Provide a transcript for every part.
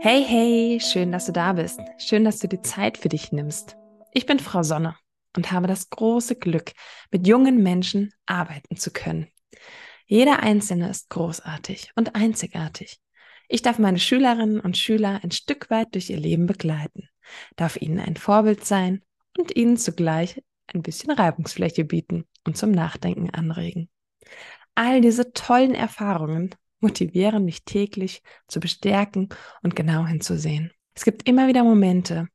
Hey, hey, schön, dass du da bist. Schön, dass du die Zeit für dich nimmst. Ich bin Frau Sonne und habe das große Glück, mit jungen Menschen arbeiten zu können. Jeder Einzelne ist großartig und einzigartig. Ich darf meine Schülerinnen und Schüler ein Stück weit durch ihr Leben begleiten, darf ihnen ein Vorbild sein und ihnen zugleich ein bisschen Reibungsfläche bieten und zum Nachdenken anregen. All diese tollen Erfahrungen motivieren mich täglich zu bestärken und genau hinzusehen. Es gibt immer wieder Momente,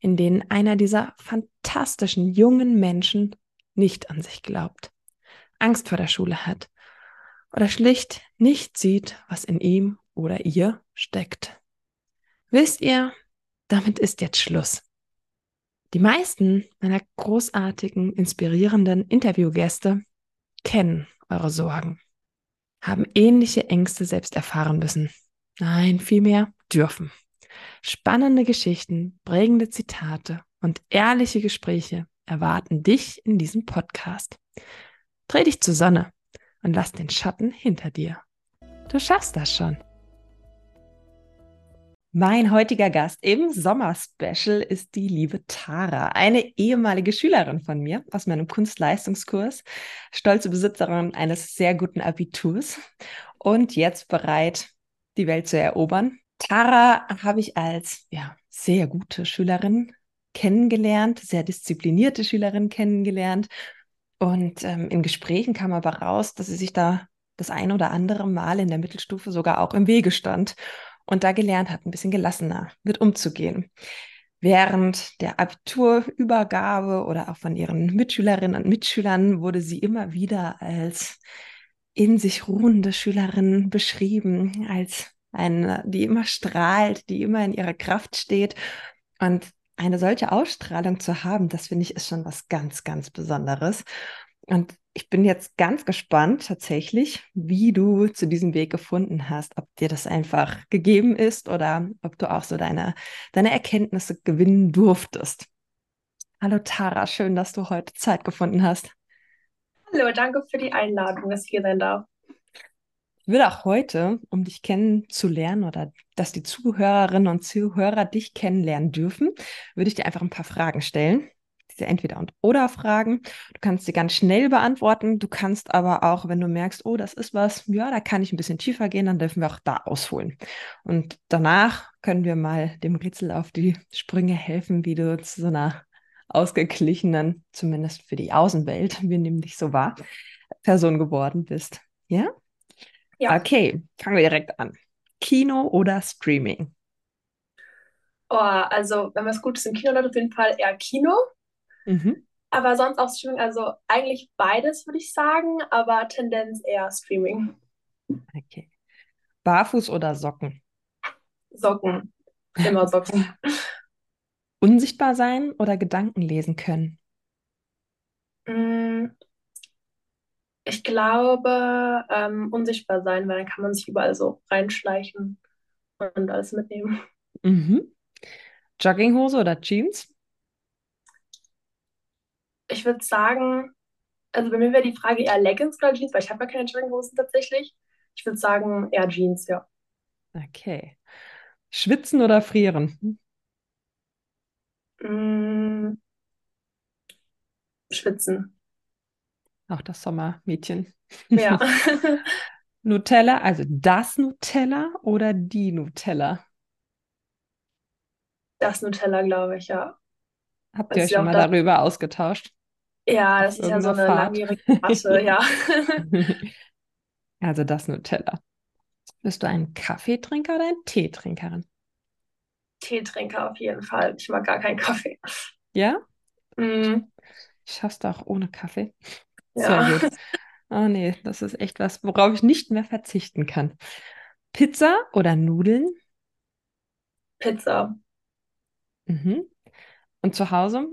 in denen einer dieser fantastischen jungen Menschen nicht an sich glaubt, Angst vor der Schule hat oder schlicht nicht sieht, was in ihm oder ihr steckt. Wisst ihr, damit ist jetzt Schluss. Die meisten meiner großartigen, inspirierenden Interviewgäste kennen eure Sorgen, haben ähnliche Ängste selbst erfahren müssen. Nein, vielmehr dürfen. Spannende Geschichten, prägende Zitate und ehrliche Gespräche erwarten dich in diesem Podcast. Dreh dich zur Sonne und lass den Schatten hinter dir. Du schaffst das schon. Mein heutiger Gast im Sommerspecial ist die liebe Tara, eine ehemalige Schülerin von mir aus meinem Kunstleistungskurs, stolze Besitzerin eines sehr guten Abiturs und jetzt bereit, die Welt zu erobern. Tara habe ich als ja, sehr gute Schülerin kennengelernt, sehr disziplinierte Schülerin kennengelernt. Und ähm, in Gesprächen kam aber raus, dass sie sich da das ein oder andere Mal in der Mittelstufe sogar auch im Wege stand und da gelernt hat, ein bisschen gelassener mit umzugehen. Während der Abiturübergabe oder auch von ihren Mitschülerinnen und Mitschülern wurde sie immer wieder als in sich ruhende Schülerin beschrieben, als eine, die immer strahlt, die immer in ihrer Kraft steht. Und eine solche Ausstrahlung zu haben, das finde ich ist schon was ganz, ganz Besonderes. Und ich bin jetzt ganz gespannt tatsächlich, wie du zu diesem Weg gefunden hast, ob dir das einfach gegeben ist oder ob du auch so deine, deine Erkenntnisse gewinnen durftest. Hallo Tara, schön, dass du heute Zeit gefunden hast. Hallo, danke für die Einladung, dass ich hier sein darf. Ich würde auch heute, um dich kennenzulernen oder dass die Zuhörerinnen und Zuhörer dich kennenlernen dürfen, würde ich dir einfach ein paar Fragen stellen diese Entweder- und Oder-Fragen. Du kannst sie ganz schnell beantworten. Du kannst aber auch, wenn du merkst, oh, das ist was, ja, da kann ich ein bisschen tiefer gehen, dann dürfen wir auch da ausholen. Und danach können wir mal dem Rätsel auf die Sprünge helfen, wie du zu so einer ausgeglichenen, zumindest für die Außenwelt, wir nehmen dich so wahr, Person geworden bist. Ja? Ja. Okay, fangen wir direkt an. Kino oder Streaming? Oh, also wenn man es gut ist im Kino, dann auf jeden Fall eher Kino. Mhm. Aber sonst auch Streaming, also eigentlich beides würde ich sagen, aber Tendenz eher Streaming. Okay. Barfuß oder Socken? Socken. Immer Socken. Unsichtbar sein oder Gedanken lesen können? Mm, ich glaube, ähm, unsichtbar sein, weil dann kann man sich überall so reinschleichen und alles mitnehmen. Mhm. Jogginghose oder Jeans? Ich würde sagen, also bei mir wäre die Frage eher Leggings oder Jeans, weil ich habe ja keine Jogginghosen tatsächlich. Ich würde sagen eher Jeans, ja. Okay. Schwitzen oder frieren? Mm, schwitzen. Auch das Sommermädchen. Ja. Nutella, also das Nutella oder die Nutella? Das Nutella, glaube ich, ja. Habt ihr euch schon mal darüber ausgetauscht? Ja, das ist ja so eine Fahrt. langjährige Masse, ja. Also das Nutella. Bist du ein Kaffeetrinker oder ein Teetrinkerin? Teetrinker auf jeden Fall. Ich mag gar keinen Kaffee. Ja? Mm. Schaffst du auch ohne Kaffee? Sehr ja. gut. Oh nee, das ist echt was, worauf ich nicht mehr verzichten kann. Pizza oder Nudeln? Pizza. Mhm. Und zu Hause?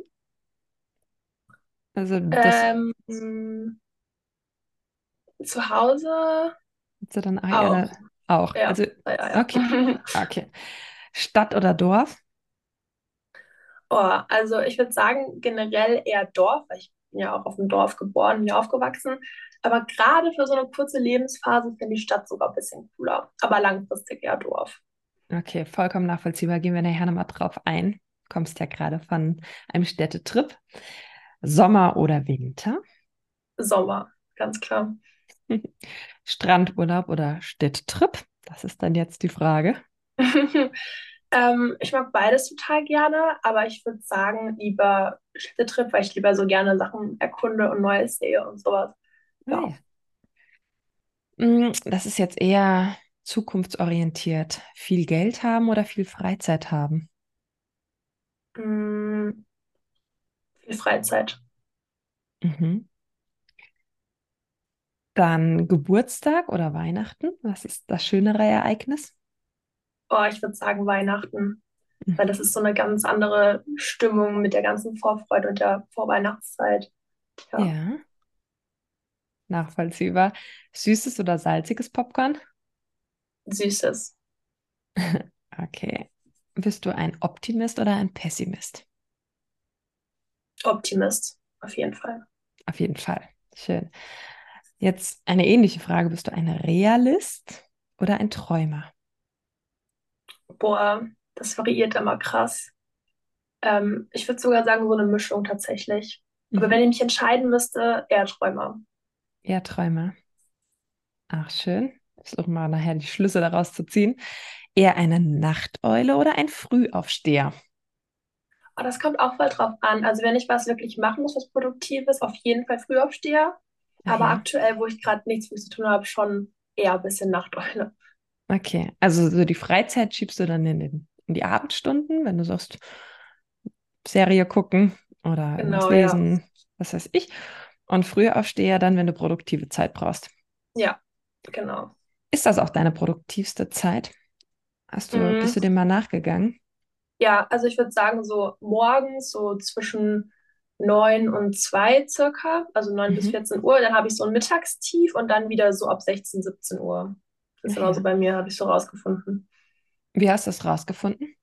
Also das ähm, zu Hause du dann auch. auch. Ja, also Eier. okay. okay. Stadt oder Dorf? Oh, also ich würde sagen generell eher Dorf, weil ich bin ja auch auf dem Dorf geboren und hier aufgewachsen. Aber gerade für so eine kurze Lebensphase finde ich Stadt sogar ein bisschen cooler. Aber langfristig eher Dorf. Okay, vollkommen nachvollziehbar. Gehen wir nachher nochmal drauf ein. Du kommst ja gerade von einem Städtetrip. Sommer oder Winter? Sommer, ganz klar. Strandurlaub oder Städtetrip? Das ist dann jetzt die Frage. ähm, ich mag beides total gerne, aber ich würde sagen, lieber Städtetrip, weil ich lieber so gerne Sachen erkunde und Neues sehe und sowas. Ja. Ah, ja. Mm, das ist jetzt eher zukunftsorientiert. Viel Geld haben oder viel Freizeit haben? Mm, viel Freizeit. Mhm. Dann Geburtstag oder Weihnachten? Was ist das schönere Ereignis? Oh, ich würde sagen Weihnachten, mhm. weil das ist so eine ganz andere Stimmung mit der ganzen Vorfreude und der Vorweihnachtszeit. Ja. ja. Nachvollziehbar. Süßes oder salziges Popcorn? Süßes. Okay. Bist du ein Optimist oder ein Pessimist? Optimist, auf jeden Fall. Auf jeden Fall. Schön. Jetzt eine ähnliche Frage. Bist du ein Realist oder ein Träumer? Boah, das variiert immer krass. Ähm, ich würde sogar sagen, so eine Mischung tatsächlich. Mhm. Aber wenn ich mich entscheiden müsste, eher Träumer. Eher Träumer. Ach, schön. Ich versuche mal nachher die Schlüsse daraus zu ziehen. Eher eine Nachteule oder ein Frühaufsteher? Oh, das kommt auch voll drauf an. Also wenn ich was wirklich machen muss, was Produktives, auf jeden Fall Frühaufsteher. Aber ja. aktuell, wo ich gerade nichts für zu tun habe, schon eher ein bisschen Nachteule. Okay, also so die Freizeit schiebst du dann in, den, in die Abendstunden, wenn du sagst, Serie gucken oder genau, lesen, ja. was weiß ich. Und früher aufstehe dann, wenn du produktive Zeit brauchst. Ja, genau. Ist das auch deine produktivste Zeit? Hast du, mhm. bist du dem mal nachgegangen? Ja, also ich würde sagen, so morgens, so zwischen 9 und 2 circa, also 9 mhm. bis 14 Uhr. Dann habe ich so ein Mittagstief und dann wieder so ab 16, 17 Uhr. Das ist ja. immer so bei mir, habe ich so rausgefunden. Wie hast du das rausgefunden?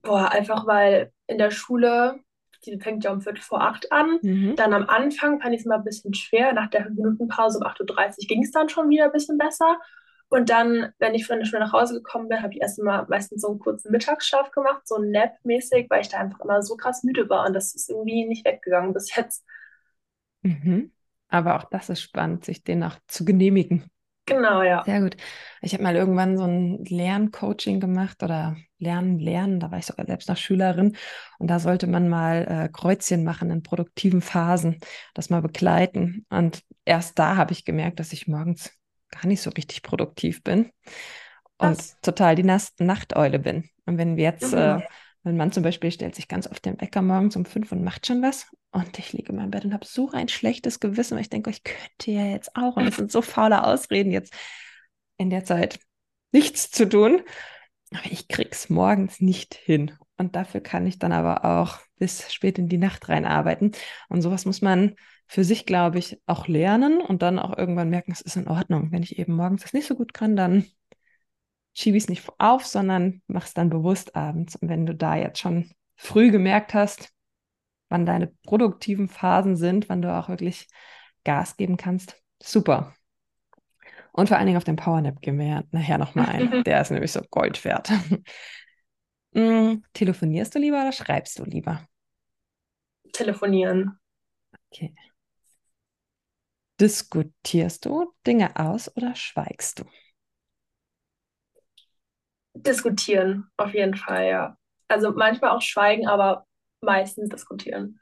Boah, einfach weil in der Schule, die fängt ja um Viertel vor acht an. Mhm. Dann am Anfang fand ich es mal ein bisschen schwer. Nach der Minutenpause um 8.30 Uhr ging es dann schon wieder ein bisschen besser. Und dann, wenn ich von der Schule nach Hause gekommen bin, habe ich erst mal meistens so einen kurzen Mittagsschlaf gemacht, so Nap-mäßig, weil ich da einfach immer so krass müde war und das ist irgendwie nicht weggegangen bis jetzt. Mhm. Aber auch das ist spannend, sich den auch zu genehmigen. Genau, ja. Sehr gut. Ich habe mal irgendwann so ein Lerncoaching gemacht oder Lernen, Lernen, da war ich sogar selbst noch Schülerin und da sollte man mal äh, Kreuzchen machen in produktiven Phasen, das mal begleiten. Und erst da habe ich gemerkt, dass ich morgens gar nicht so richtig produktiv bin und total die Nachteule bin. Und wenn wir jetzt, mhm. äh, mein Mann zum Beispiel stellt sich ganz oft den Wecker morgens um fünf und macht schon was und ich liege in meinem Bett und habe so ein schlechtes Gewissen, weil ich denke, ich könnte ja jetzt auch und es sind so faule Ausreden jetzt in der Zeit nichts zu tun. Aber ich krieg's morgens nicht hin. Und dafür kann ich dann aber auch bis spät in die Nacht reinarbeiten. Und sowas muss man für sich, glaube ich, auch lernen und dann auch irgendwann merken, es ist in Ordnung. Wenn ich eben morgens das nicht so gut kann, dann schiebe ich es nicht auf, sondern mache es dann bewusst abends. Und wenn du da jetzt schon früh gemerkt hast, wann deine produktiven Phasen sind, wann du auch wirklich Gas geben kannst, super. Und vor allen Dingen auf den Powernap gehen wir ja nachher nochmal ein. Der ist nämlich so Gold wert. hm, telefonierst du lieber oder schreibst du lieber? Telefonieren. Okay. Diskutierst du Dinge aus oder schweigst du? Diskutieren, auf jeden Fall, ja. Also manchmal auch schweigen, aber meistens diskutieren.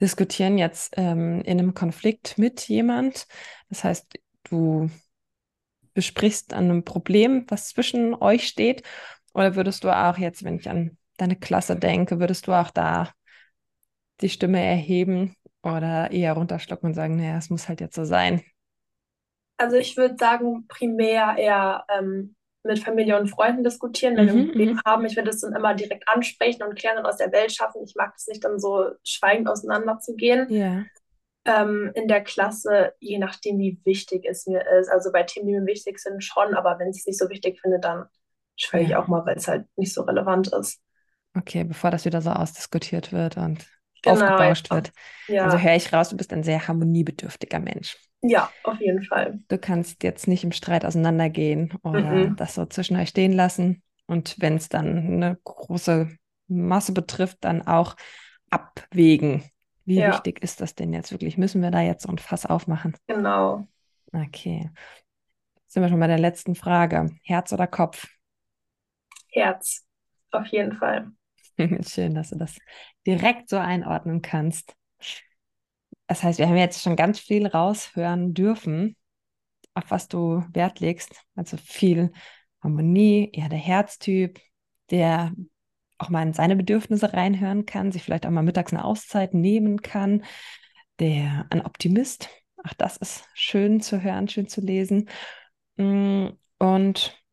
Diskutieren jetzt ähm, in einem Konflikt mit jemand. Das heißt, du besprichst an einem Problem, was zwischen euch steht. Oder würdest du auch jetzt, wenn ich an deine Klasse denke, würdest du auch da die Stimme erheben oder eher runterschlucken und sagen, naja, es muss halt jetzt so sein? Also ich würde sagen, primär eher ähm, mit Familie und Freunden diskutieren, wenn mhm, wir ein Problem mhm. haben. Ich würde es dann immer direkt ansprechen und klären und aus der Welt schaffen. Ich mag es nicht, dann so schweigend auseinanderzugehen. Ja. Ähm, in der Klasse, je nachdem, wie wichtig es mir ist. Also bei Themen, die mir wichtig sind, schon, aber wenn ich es nicht so wichtig finde, dann schweige ja. ich auch mal, weil es halt nicht so relevant ist. Okay, bevor das wieder so ausdiskutiert wird und genau, aufgebauscht ja. wird. Ja. Also höre ich raus, du bist ein sehr harmoniebedürftiger Mensch. Ja, auf jeden Fall. Du kannst jetzt nicht im Streit auseinandergehen oder mhm. das so zwischen euch stehen lassen. Und wenn es dann eine große Masse betrifft, dann auch abwägen. Wie ja. wichtig ist das denn jetzt wirklich? Müssen wir da jetzt so ein Fass aufmachen? Genau. Okay. Sind wir schon bei der letzten Frage. Herz oder Kopf? Herz, auf jeden Fall. Schön, dass du das direkt so einordnen kannst. Das heißt, wir haben jetzt schon ganz viel raushören dürfen, auf was du Wert legst. Also viel Harmonie, eher der Herztyp, der auch mal in seine Bedürfnisse reinhören kann, sich vielleicht auch mal mittags eine Auszeit nehmen kann, der ein Optimist, auch das ist schön zu hören, schön zu lesen. Mm, und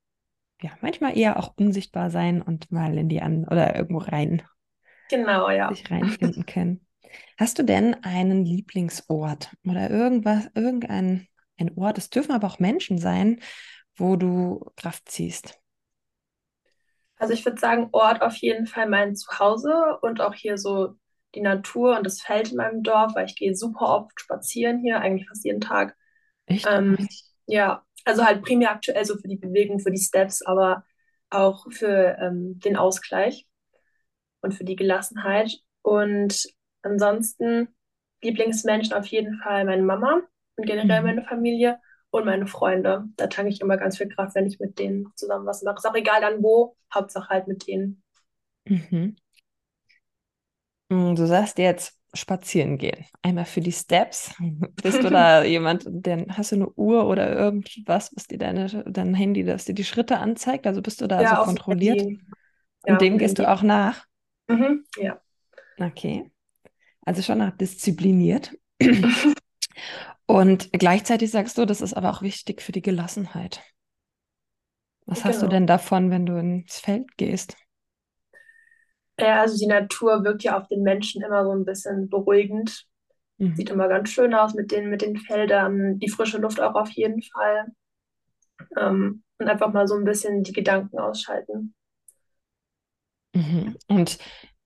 ja, manchmal eher auch unsichtbar sein und mal in die an oder irgendwo rein. Genau, ja. Sich reinfinden können. Hast du denn einen Lieblingsort oder irgendwas, irgendein ein Ort, es dürfen aber auch Menschen sein, wo du Kraft ziehst? Also ich würde sagen, Ort auf jeden Fall mein Zuhause und auch hier so die Natur und das Feld in meinem Dorf, weil ich gehe super oft spazieren hier, eigentlich fast jeden Tag. Echt? Ähm, ja, also halt primär aktuell so für die Bewegung, für die Steps, aber auch für ähm, den Ausgleich und für die Gelassenheit. Und ansonsten Lieblingsmenschen auf jeden Fall meine Mama und generell mhm. meine Familie und meine Freunde. Da tanke ich immer ganz viel Kraft, wenn ich mit denen zusammen was mache. Ist auch egal dann wo, Hauptsache halt mit denen. Mhm. Mm, du sagst jetzt spazieren gehen. Einmal für die Steps. Bist du da jemand, denn hast du eine Uhr oder irgendwas, was dir deine, dein Handy, das dir die Schritte anzeigt? Also bist du da ja, so kontrolliert? Ja, Und dem gehst du auch nach? Mhm, ja. Okay. Also schon nach diszipliniert. Und gleichzeitig sagst du, das ist aber auch wichtig für die Gelassenheit. Was genau. hast du genau. denn davon, wenn du ins Feld gehst? Ja, also die Natur wirkt ja auf den Menschen immer so ein bisschen beruhigend. Mhm. Sieht immer ganz schön aus mit den, mit den Feldern, die frische Luft auch auf jeden Fall. Ähm, und einfach mal so ein bisschen die Gedanken ausschalten. Mhm. Und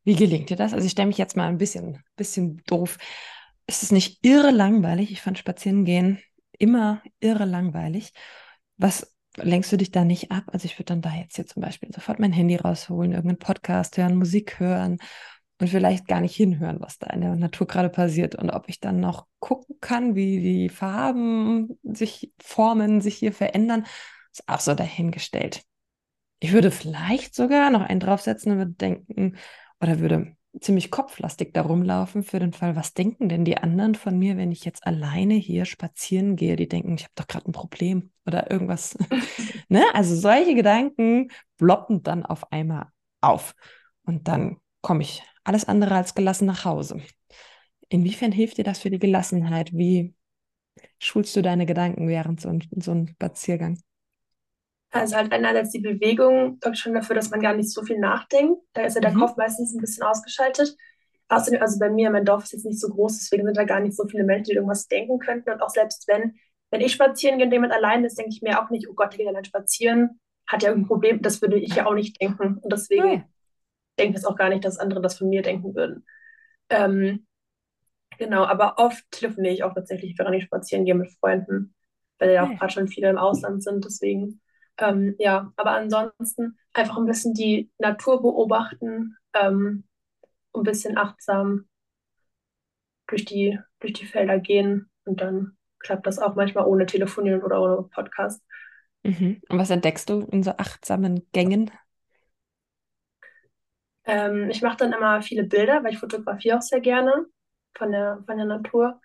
wie gelingt dir das? Also ich stelle mich jetzt mal ein bisschen, bisschen doof. Ist es nicht irre langweilig? Ich fand Spazierengehen immer irre langweilig. Was lenkst du dich da nicht ab? Also ich würde dann da jetzt hier zum Beispiel sofort mein Handy rausholen, irgendeinen Podcast hören, Musik hören und vielleicht gar nicht hinhören, was da in der Natur gerade passiert und ob ich dann noch gucken kann, wie die Farben sich formen, sich hier verändern, ist auch so dahingestellt. Ich würde vielleicht sogar noch einen draufsetzen und würde denken oder würde ziemlich kopflastig da rumlaufen für den Fall, was denken denn die anderen von mir, wenn ich jetzt alleine hier spazieren gehe? Die denken, ich habe doch gerade ein Problem oder irgendwas. ne? Also solche Gedanken bloppen dann auf einmal auf. Und dann komme ich alles andere als gelassen nach Hause. Inwiefern hilft dir das für die Gelassenheit? Wie schulst du deine Gedanken während so, so einem Spaziergang? Also halt einerseits die Bewegung sorgt schon dafür, dass man gar nicht so viel nachdenkt. Da ist ja der mhm. Kopf meistens ein bisschen ausgeschaltet. Außerdem, also bei mir, mein Dorf ist jetzt nicht so groß, deswegen sind da gar nicht so viele Menschen, die irgendwas denken könnten. Und auch selbst wenn, wenn ich spazieren gehe und jemand allein ist, denke ich mir auch nicht, oh Gott, der geht allein spazieren, hat ja irgendein Problem. Das würde ich ja auch nicht denken. Und deswegen okay. denke ich es auch gar nicht, dass andere das von mir denken würden. Ähm, genau, aber oft telefoniere ich auch tatsächlich, während ich spazieren gehe mit Freunden, weil ja auch gerade schon viele im Ausland sind. Deswegen ähm, ja, aber ansonsten einfach ein bisschen die Natur beobachten, ähm, ein bisschen achtsam durch die, durch die Felder gehen und dann klappt das auch manchmal ohne Telefonieren oder ohne Podcast. Mhm. Und was entdeckst du in so achtsamen Gängen? Ähm, ich mache dann immer viele Bilder, weil ich fotografiere auch sehr gerne von der, von der Natur.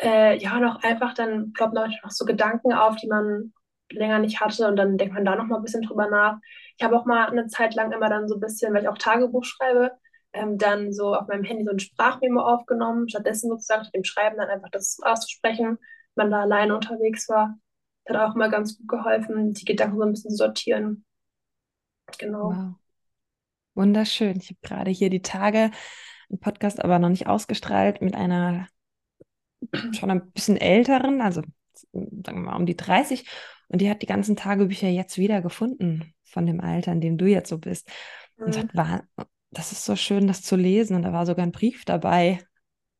Äh, ja, und auch einfach dann ploppen noch so Gedanken auf, die man länger nicht hatte und dann denkt man da noch mal ein bisschen drüber nach. Ich habe auch mal eine Zeit lang immer dann so ein bisschen, weil ich auch Tagebuch schreibe, ähm, dann so auf meinem Handy so ein Sprachmemo aufgenommen, stattdessen sozusagen mit dem Schreiben dann einfach das auszusprechen, wenn man da alleine unterwegs war. Das hat auch immer ganz gut geholfen, die Gedanken so ein bisschen zu sortieren. Genau. Wow. Wunderschön. Ich habe gerade hier die Tage einen Podcast aber noch nicht ausgestrahlt mit einer schon ein bisschen älteren, also sagen wir mal um die 30 und die hat die ganzen Tagebücher jetzt wieder gefunden von dem Alter, in dem du jetzt so bist. Und mhm. sagt, war, das ist so schön, das zu lesen. Und da war sogar ein Brief dabei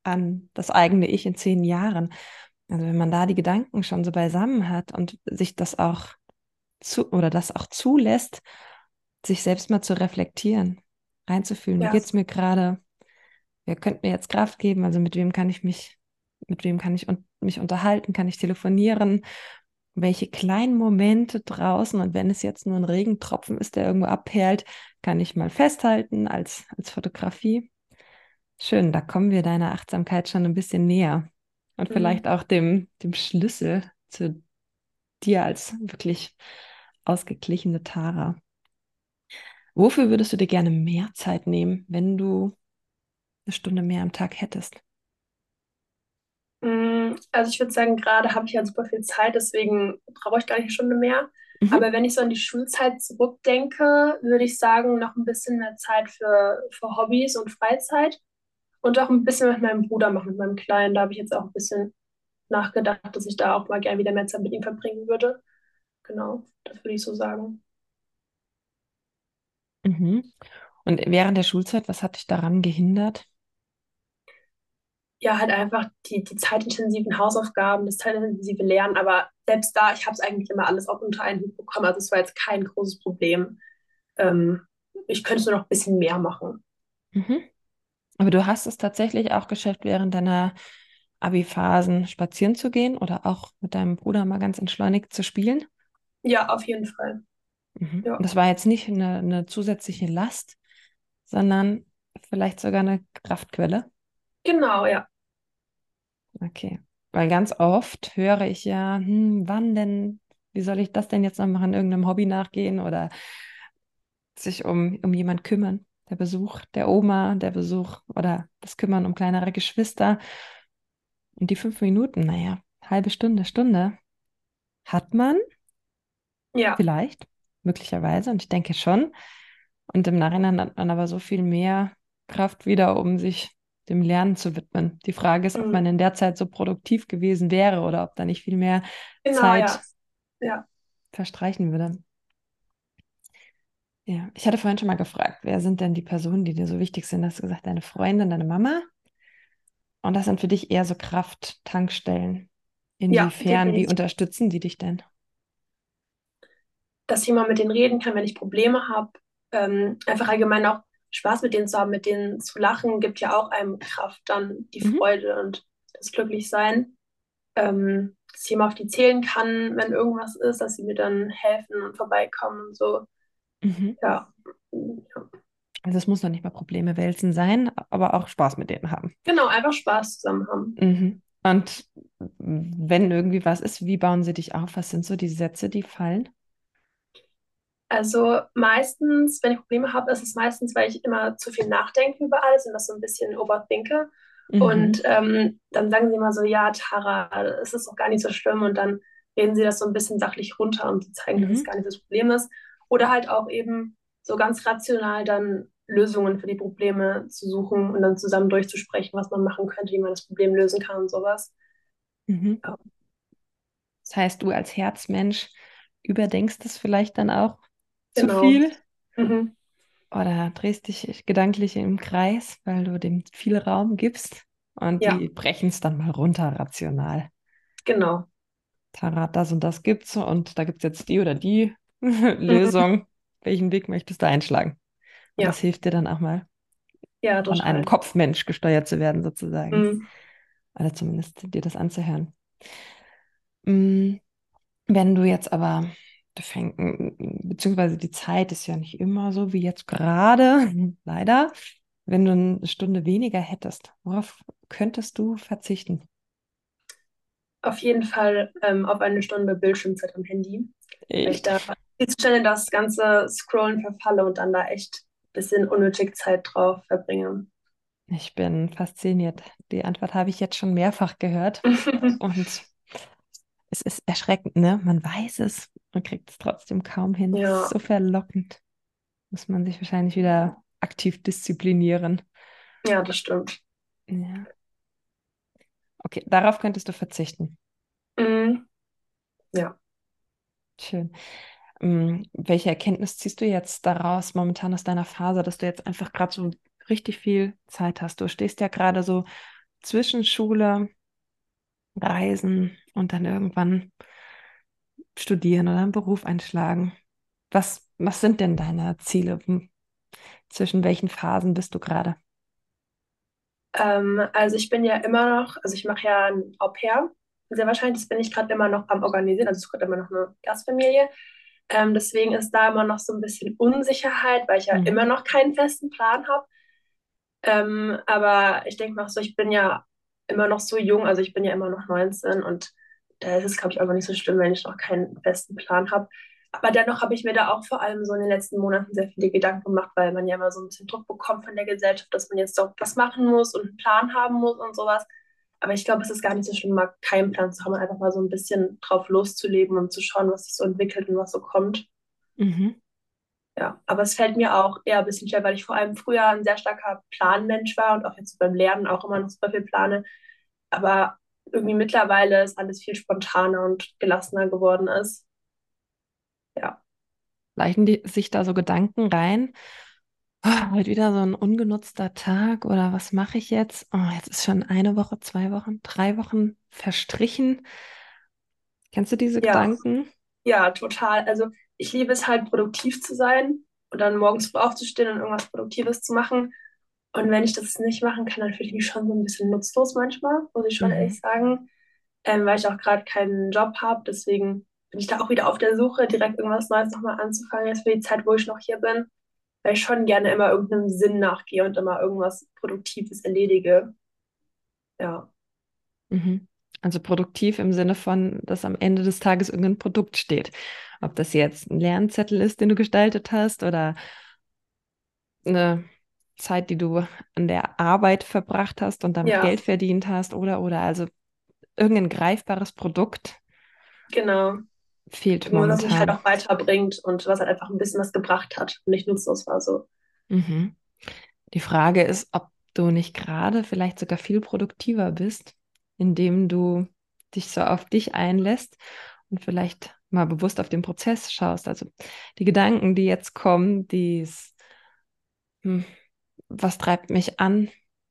an das eigene Ich in zehn Jahren. Also wenn man da die Gedanken schon so beisammen hat und sich das auch zu oder das auch zulässt, sich selbst mal zu reflektieren, reinzufühlen, ja. wie geht es mir gerade, wer könnte mir jetzt Kraft geben, also mit wem kann ich mich, mit wem kann ich un mich unterhalten, kann ich telefonieren, welche kleinen Momente draußen und wenn es jetzt nur ein Regentropfen ist, der irgendwo abperlt, kann ich mal festhalten als, als Fotografie. Schön, da kommen wir deiner Achtsamkeit schon ein bisschen näher und mhm. vielleicht auch dem, dem Schlüssel zu dir als wirklich ausgeglichene Tara. Wofür würdest du dir gerne mehr Zeit nehmen, wenn du eine Stunde mehr am Tag hättest? Mm, also ich würde sagen, gerade habe ich ja super viel Zeit, deswegen brauche ich gar nicht eine Stunde mehr. Mhm. Aber wenn ich so an die Schulzeit zurückdenke, würde ich sagen, noch ein bisschen mehr Zeit für, für Hobbys und Freizeit und auch ein bisschen mit meinem Bruder machen, mit meinem Kleinen. Da habe ich jetzt auch ein bisschen nachgedacht, dass ich da auch mal gerne wieder mehr Zeit mit ihm verbringen würde. Genau, das würde ich so sagen. Mhm. Und während der Schulzeit, was hat dich daran gehindert? Ja, halt einfach die, die zeitintensiven Hausaufgaben, das zeitintensive Lernen, aber selbst da, ich habe es eigentlich immer alles auch unter einen Hut bekommen, also es war jetzt kein großes Problem. Ähm, ich könnte nur noch ein bisschen mehr machen. Mhm. Aber du hast es tatsächlich auch geschafft, während deiner Abi-Phasen spazieren zu gehen oder auch mit deinem Bruder mal ganz entschleunigt zu spielen? Ja, auf jeden Fall. Mhm. Ja. Das war jetzt nicht eine, eine zusätzliche Last, sondern vielleicht sogar eine Kraftquelle. Genau, ja. Okay. Weil ganz oft höre ich ja, hm, wann denn, wie soll ich das denn jetzt noch machen, irgendeinem Hobby nachgehen oder sich um, um jemand kümmern? Der Besuch der Oma, der Besuch oder das Kümmern um kleinere Geschwister. Und die fünf Minuten, naja, halbe Stunde, Stunde hat man. Ja. Vielleicht, möglicherweise. Und ich denke schon. Und im Nachhinein hat man aber so viel mehr Kraft wieder, um sich dem Lernen zu widmen. Die Frage ist, ob mhm. man in der Zeit so produktiv gewesen wäre oder ob da nicht viel mehr genau, Zeit ja. Ja. verstreichen würde. Ja, ich hatte vorhin schon mal gefragt, wer sind denn die Personen, die dir so wichtig sind? Hast du gesagt, deine Freundin, deine Mama? Und das sind für dich eher so Krafttankstellen. Inwiefern, ja, wie unterstützen die dich denn? Dass ich mal mit denen reden kann, wenn ich Probleme habe. Ähm, einfach allgemein auch Spaß mit denen zu haben, mit denen zu lachen, gibt ja auch einem Kraft, dann die mhm. Freude und das Glücklichsein. Ähm, dass ich immer auf die zählen kann, wenn irgendwas ist, dass sie mir dann helfen und vorbeikommen und so. Mhm. Ja. ja. Also es muss noch nicht mal Probleme wälzen sein, aber auch Spaß mit denen haben. Genau, einfach Spaß zusammen haben. Mhm. Und wenn irgendwie was ist, wie bauen sie dich auf? Was sind so die Sätze, die fallen? Also meistens, wenn ich Probleme habe, ist es meistens, weil ich immer zu viel nachdenke über alles und das so ein bisschen overthinke. Mhm. Und ähm, dann sagen sie immer so, ja, Tara, es ist doch gar nicht so schlimm. Und dann reden sie das so ein bisschen sachlich runter und zeigen, mhm. dass es gar nicht das Problem ist. Oder halt auch eben so ganz rational dann Lösungen für die Probleme zu suchen und dann zusammen durchzusprechen, was man machen könnte, wie man das Problem lösen kann und sowas. Mhm. Ja. Das heißt, du als Herzmensch überdenkst es vielleicht dann auch genau. zu viel. Mhm. Oder drehst dich gedanklich im Kreis, weil du dem viel Raum gibst und ja. die brechen es dann mal runter rational. Genau. Tarat, das und das gibt's und da gibt es jetzt die oder die Lösung. Mhm. Welchen Weg möchtest du einschlagen? Und ja. das hilft dir dann auch mal, ja, von einem Kopfmensch gesteuert zu werden, sozusagen. Mhm. Oder zumindest dir das anzuhören. Mm, wenn du jetzt aber fängt, beziehungsweise die Zeit ist ja nicht immer so wie jetzt gerade, leider. Wenn du eine Stunde weniger hättest, worauf könntest du verzichten? Auf jeden Fall ähm, auf eine Stunde Bildschirmzeit am Handy. Echt? Weil ich da viel zu schnell das ganze Scrollen verfalle und dann da echt ein bisschen unnötig Zeit drauf verbringe. Ich bin fasziniert. Die Antwort habe ich jetzt schon mehrfach gehört. und es ist erschreckend, ne? Man weiß es, man kriegt es trotzdem kaum hin. Ja. so verlockend. Muss man sich wahrscheinlich wieder aktiv disziplinieren. Ja, das stimmt. Ja. Okay, darauf könntest du verzichten. Mhm. Ja. Schön. Ähm, welche Erkenntnis ziehst du jetzt daraus momentan aus deiner Phase, dass du jetzt einfach gerade so richtig viel Zeit hast? Du stehst ja gerade so zwischen Schule, Reisen und dann irgendwann studieren oder einen Beruf einschlagen. Was, was sind denn deine Ziele? Zwischen welchen Phasen bist du gerade? Ähm, also ich bin ja immer noch, also ich mache ja ein Au pair. Sehr wahrscheinlich bin ich gerade immer noch am Organisieren, also es ist gerade immer noch eine Gastfamilie. Ähm, deswegen ist da immer noch so ein bisschen Unsicherheit, weil ich ja mhm. immer noch keinen festen Plan habe. Ähm, aber ich denke noch so, ich bin ja immer noch so jung, also ich bin ja immer noch 19 und da ist es, glaube ich, auch nicht so schlimm, wenn ich noch keinen festen Plan habe. Aber dennoch habe ich mir da auch vor allem so in den letzten Monaten sehr viele Gedanken gemacht, weil man ja immer so ein bisschen Druck bekommt von der Gesellschaft, dass man jetzt doch was machen muss und einen Plan haben muss und sowas. Aber ich glaube, es ist gar nicht so schlimm, mal keinen Plan zu haben, einfach mal so ein bisschen drauf loszuleben und zu schauen, was sich so entwickelt und was so kommt. Mhm. Ja, aber es fällt mir auch eher ein bisschen schwer, weil ich vor allem früher ein sehr starker Planmensch war und auch jetzt beim Lernen auch immer noch super viel plane. Aber irgendwie mittlerweile ist alles viel spontaner und gelassener geworden ist. Ja. Leichen die sich da so Gedanken rein? Oh, heute wieder so ein ungenutzter Tag oder was mache ich jetzt? Oh, jetzt ist schon eine Woche, zwei Wochen, drei Wochen verstrichen. Kennst du diese ja. Gedanken? Ja, total. Also ich liebe es halt, produktiv zu sein und dann morgens früh aufzustehen und irgendwas Produktives zu machen. Und wenn ich das nicht machen kann, dann fühle ich mich schon so ein bisschen nutzlos manchmal, muss ich schon mhm. ehrlich sagen, ähm, weil ich auch gerade keinen Job habe. Deswegen bin ich da auch wieder auf der Suche, direkt irgendwas Neues nochmal anzufangen, jetzt für die Zeit, wo ich noch hier bin, weil ich schon gerne immer irgendeinem Sinn nachgehe und immer irgendwas Produktives erledige. Ja. Mhm. Also produktiv im Sinne von, dass am Ende des Tages irgendein Produkt steht. Ob das jetzt ein Lernzettel ist, den du gestaltet hast oder eine Zeit, die du an der Arbeit verbracht hast und damit ja. Geld verdient hast oder oder also irgendein greifbares Produkt. Genau. Fehlt Nur, momentan. Was mich halt auch weiterbringt und was halt einfach ein bisschen was gebracht hat und nicht nutzlos war so. Mhm. Die Frage ist, ob du nicht gerade vielleicht sogar viel produktiver bist, indem du dich so auf dich einlässt und vielleicht mal bewusst auf den Prozess schaust. Also die Gedanken, die jetzt kommen, die hm, was treibt mich an?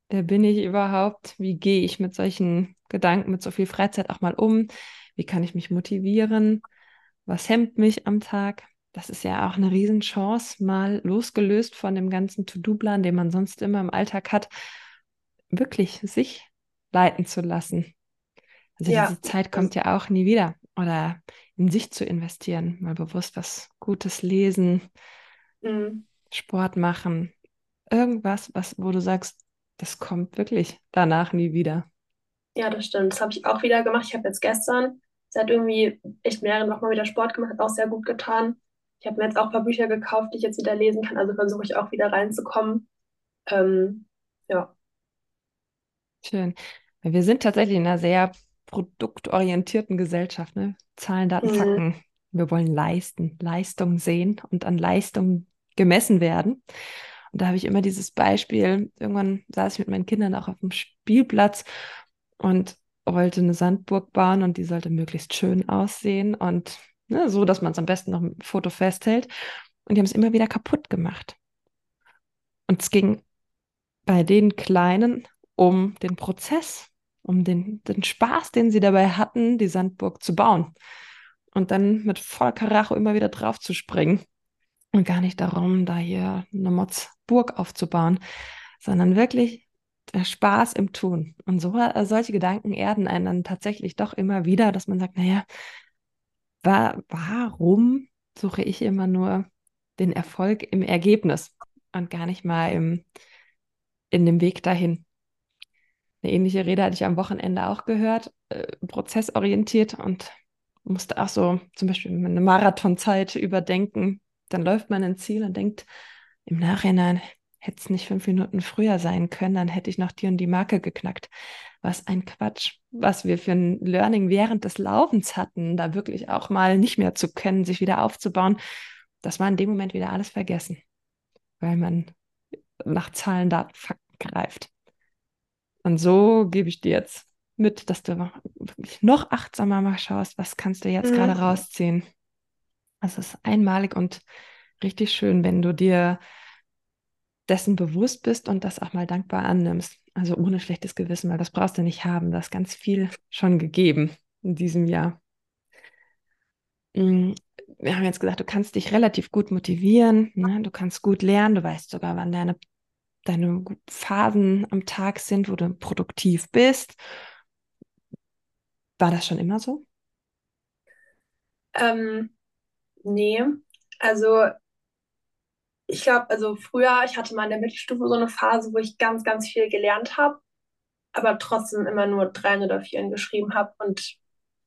Wer bin ich überhaupt? Wie gehe ich mit solchen Gedanken, mit so viel Freizeit auch mal um? Wie kann ich mich motivieren? Was hemmt mich am Tag? Das ist ja auch eine Riesenchance, mal losgelöst von dem ganzen To-Do-Plan, den man sonst immer im Alltag hat, wirklich sich leiten zu lassen. Also ja. diese Zeit kommt ja auch nie wieder. Oder in sich zu investieren, mal bewusst was Gutes lesen, mhm. Sport machen, irgendwas, was, wo du sagst, das kommt wirklich danach nie wieder. Ja, das stimmt. Das habe ich auch wieder gemacht. Ich habe jetzt gestern seit irgendwie echt mehreren Wochen mal wieder Sport gemacht, hat auch sehr gut getan. Ich habe mir jetzt auch ein paar Bücher gekauft, die ich jetzt wieder lesen kann, also versuche ich auch wieder reinzukommen. Ähm, ja. Schön. Wir sind tatsächlich in einer sehr produktorientierten Gesellschaft, ne? Zahlen, Daten, mhm. Fakten. Wir wollen leisten, Leistung sehen und an Leistung gemessen werden. Und da habe ich immer dieses Beispiel, irgendwann saß ich mit meinen Kindern auch auf dem Spielplatz und wollte eine Sandburg bauen und die sollte möglichst schön aussehen und ne, so, dass man es am besten noch ein Foto festhält. Und die haben es immer wieder kaputt gemacht. Und es ging bei den Kleinen um den Prozess, um den, den Spaß, den sie dabei hatten, die Sandburg zu bauen. Und dann mit voll Karacho immer wieder drauf zu springen. Und gar nicht darum, da hier eine Motzburg aufzubauen, sondern wirklich der Spaß im Tun. Und so, äh, solche Gedanken erden einen dann tatsächlich doch immer wieder, dass man sagt, naja, wa warum suche ich immer nur den Erfolg im Ergebnis und gar nicht mal im, in dem Weg dahin? Eine ähnliche Rede hatte ich am Wochenende auch gehört, äh, prozessorientiert und musste auch so zum Beispiel eine Marathonzeit überdenken. Dann läuft man ein Ziel und denkt im Nachhinein, hätte es nicht fünf Minuten früher sein können, dann hätte ich noch die und die Marke geknackt. Was ein Quatsch, was wir für ein Learning während des Laufens hatten, da wirklich auch mal nicht mehr zu können, sich wieder aufzubauen. Das war in dem Moment wieder alles vergessen, weil man nach Zahlen, Daten, Fakten greift. Und so gebe ich dir jetzt mit, dass du noch achtsamer mal schaust, was kannst du jetzt mhm. gerade rausziehen. Das ist einmalig und richtig schön, wenn du dir dessen bewusst bist und das auch mal dankbar annimmst. Also ohne schlechtes Gewissen, weil das brauchst du nicht haben. Das ist ganz viel schon gegeben in diesem Jahr. Mm, wir haben jetzt gesagt, du kannst dich relativ gut motivieren, ne? du kannst gut lernen, du weißt sogar, wann deine, deine Phasen am Tag sind, wo du produktiv bist. War das schon immer so? Ähm, nee, also ich glaube, also früher, ich hatte mal in der Mittelstufe so eine Phase, wo ich ganz, ganz viel gelernt habe, aber trotzdem immer nur Dreien oder Vieren geschrieben habe und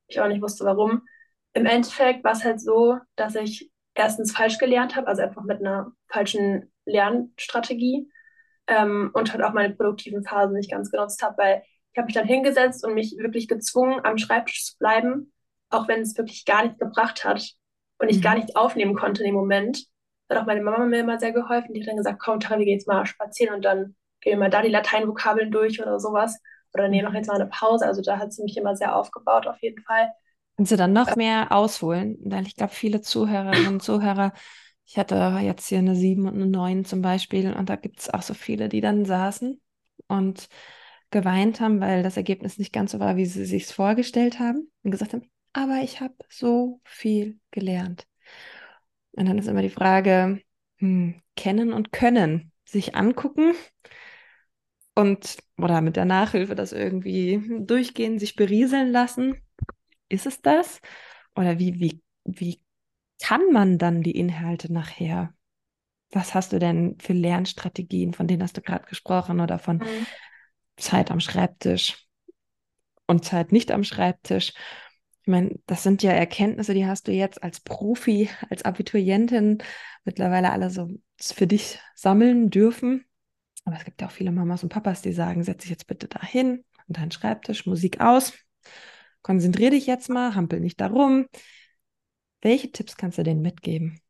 ich auch nicht wusste, warum. Im Endeffekt war es halt so, dass ich erstens falsch gelernt habe, also einfach mit einer falschen Lernstrategie ähm, und halt auch meine produktiven Phasen nicht ganz genutzt habe, weil ich habe mich dann hingesetzt und mich wirklich gezwungen, am Schreibtisch zu bleiben, auch wenn es wirklich gar nichts gebracht hat und ich mhm. gar nichts aufnehmen konnte in dem Moment hat auch meine Mama mir immer sehr geholfen. Die hat dann gesagt, komm, Tara, wir gehen jetzt mal spazieren und dann gehen wir mal da die Lateinvokabeln durch oder sowas. Oder nehmen noch jetzt mal eine Pause. Also da hat sie mich immer sehr aufgebaut, auf jeden Fall. Kannst du dann noch mehr ausholen? Weil ich glaube, viele Zuhörerinnen und Zuhörer, ich hatte jetzt hier eine 7 und eine 9 zum Beispiel und da gibt es auch so viele, die dann saßen und geweint haben, weil das Ergebnis nicht ganz so war, wie sie sich vorgestellt haben und gesagt haben, aber ich habe so viel gelernt. Und dann ist immer die Frage, hm, kennen und können, sich angucken und oder mit der Nachhilfe das irgendwie durchgehen, sich berieseln lassen. Ist es das? Oder wie, wie, wie kann man dann die Inhalte nachher? Was hast du denn für Lernstrategien, von denen hast du gerade gesprochen, oder von mhm. Zeit am Schreibtisch und Zeit nicht am Schreibtisch? Ich meine, das sind ja Erkenntnisse, die hast du jetzt als Profi, als Abiturientin mittlerweile alle so für dich sammeln dürfen. Aber es gibt ja auch viele Mamas und Papas, die sagen, setz dich jetzt bitte dahin an deinen Schreibtisch, Musik aus, konzentrier dich jetzt mal, hampel nicht darum. Welche Tipps kannst du denen mitgeben?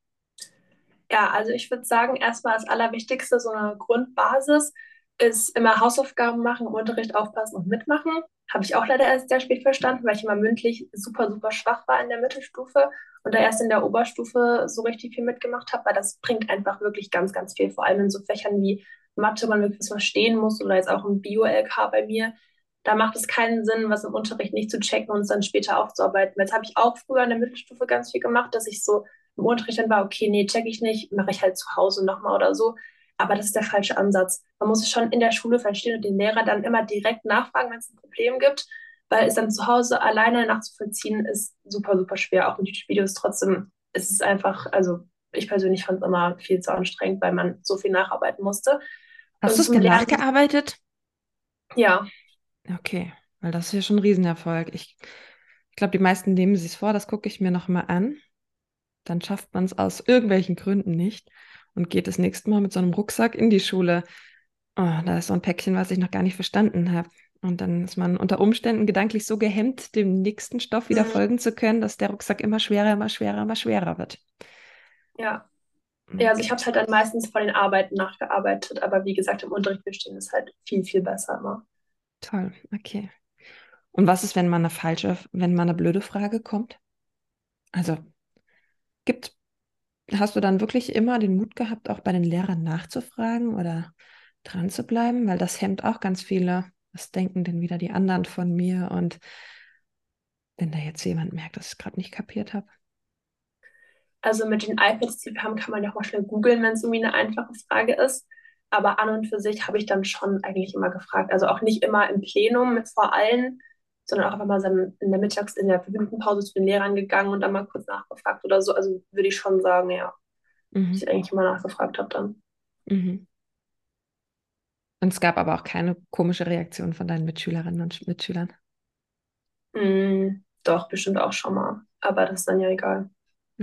Ja, also ich würde sagen, erstmal das Allerwichtigste, so eine Grundbasis ist immer Hausaufgaben machen, im Unterricht aufpassen und mitmachen. Habe ich auch leider erst sehr spät verstanden, weil ich immer mündlich super, super schwach war in der Mittelstufe und da erst in der Oberstufe so richtig viel mitgemacht habe, weil das bringt einfach wirklich ganz, ganz viel, vor allem in so Fächern wie Mathe, man wirklich was verstehen muss oder jetzt auch im Bio-LK bei mir. Da macht es keinen Sinn, was im Unterricht nicht zu checken und es dann später aufzuarbeiten. Jetzt habe ich auch früher in der Mittelstufe ganz viel gemacht, dass ich so im Unterricht dann war, okay, nee, check ich nicht, mache ich halt zu Hause nochmal oder so. Aber das ist der falsche Ansatz. Man muss es schon in der Schule verstehen und den Lehrer dann immer direkt nachfragen, wenn es ein Problem gibt, weil es dann zu Hause alleine nachzuvollziehen ist super, super schwer. Auch mit YouTube-Videos trotzdem ist es einfach, also ich persönlich fand es immer viel zu anstrengend, weil man so viel nacharbeiten musste. Hast du es denn nachgearbeitet? Ja. Okay, weil das ist ja schon ein Riesenerfolg. Ich, ich glaube, die meisten nehmen sich es vor, das gucke ich mir nochmal an. Dann schafft man es aus irgendwelchen Gründen nicht und geht das nächste Mal mit so einem Rucksack in die Schule. Oh, da ist so ein Päckchen, was ich noch gar nicht verstanden habe. Und dann ist man unter Umständen gedanklich so gehemmt, dem nächsten Stoff wieder mhm. folgen zu können, dass der Rucksack immer schwerer, immer schwerer, immer schwerer wird. Ja. Ja, also ich habe halt dann meistens von den Arbeiten nachgearbeitet, aber wie gesagt, im Unterricht bestehen ist halt viel, viel besser immer. Toll, okay. Und was ist, wenn man eine falsche, wenn man eine blöde Frage kommt? Also gibt Hast du dann wirklich immer den Mut gehabt, auch bei den Lehrern nachzufragen oder dran zu bleiben? Weil das hemmt auch ganz viele. Was denken denn wieder die anderen von mir? Und wenn da jetzt jemand merkt, dass ich es gerade nicht kapiert habe. Also mit den iPads, die wir haben, kann man ja auch mal schnell googeln, wenn es irgendwie eine einfache Frage ist. Aber an und für sich habe ich dann schon eigentlich immer gefragt. Also auch nicht immer im Plenum mit vor allen, sondern auch einfach mal in der Mittags-, in der Pause zu den Lehrern gegangen und dann mal kurz nachgefragt oder so. Also würde ich schon sagen, ja, mhm. ich eigentlich immer nachgefragt habe dann. Mhm. Und es gab aber auch keine komische Reaktion von deinen Mitschülerinnen und Mitschülern. Mm, doch, bestimmt auch schon mal. Aber das ist dann ja egal.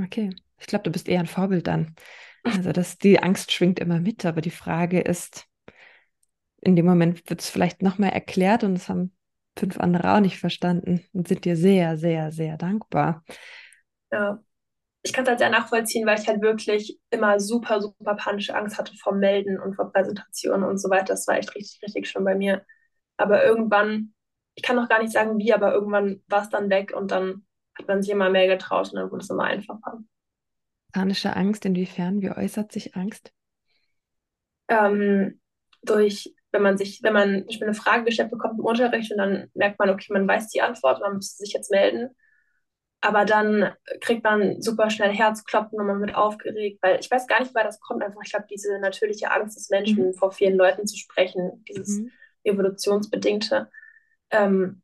Okay. Ich glaube, du bist eher ein Vorbild dann. Also, dass die Angst schwingt immer mit, aber die Frage ist, in dem Moment wird es vielleicht nochmal erklärt und es haben fünf andere auch nicht verstanden und sind dir sehr, sehr, sehr dankbar. Ja, ich kann es halt sehr nachvollziehen, weil ich halt wirklich immer super, super panische Angst hatte vor Melden und vor Präsentationen und so weiter. Das war echt richtig, richtig schön bei mir. Aber irgendwann, ich kann noch gar nicht sagen wie, aber irgendwann war es dann weg und dann hat man sich immer mehr getraut und dann wurde es immer einfacher. Panische Angst, inwiefern? Wie äußert sich Angst? Ähm, durch, wenn man sich, wenn man eine Frage gestellt bekommt im Unterricht und dann merkt man, okay, man weiß die Antwort, man müsste sich jetzt melden. Aber dann kriegt man super schnell Herzklopfen und man wird aufgeregt, weil ich weiß gar nicht, woher das kommt. Einfach, ich glaube, diese natürliche Angst des Menschen, mhm. vor vielen Leuten zu sprechen, dieses mhm. evolutionsbedingte. Ähm,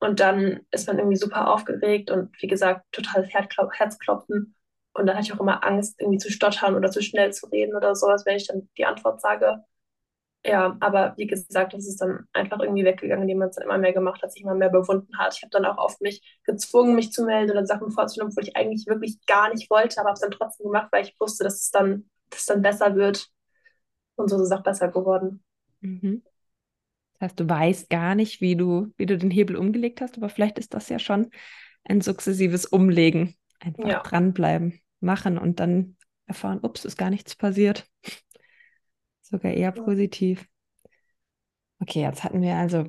und dann ist man irgendwie super aufgeregt und wie gesagt, totales Herzklopfen. Und dann hatte ich auch immer Angst, irgendwie zu stottern oder zu schnell zu reden oder sowas, wenn ich dann die Antwort sage. Ja, aber wie gesagt, das ist dann einfach irgendwie weggegangen, indem man es dann immer mehr gemacht hat, sich immer mehr bewunden hat. Ich habe dann auch oft mich gezwungen, mich zu melden oder Sachen vorzunehmen, obwohl ich eigentlich wirklich gar nicht wollte, aber habe es dann trotzdem gemacht, weil ich wusste, dass es dann, dass es dann besser wird. Und so ist es auch besser geworden. Mhm. Das heißt, du weißt gar nicht, wie du, wie du den Hebel umgelegt hast, aber vielleicht ist das ja schon ein sukzessives Umlegen. Einfach ja. dranbleiben, machen und dann erfahren, ups, ist gar nichts passiert. Sogar eher positiv. Okay, jetzt hatten wir also,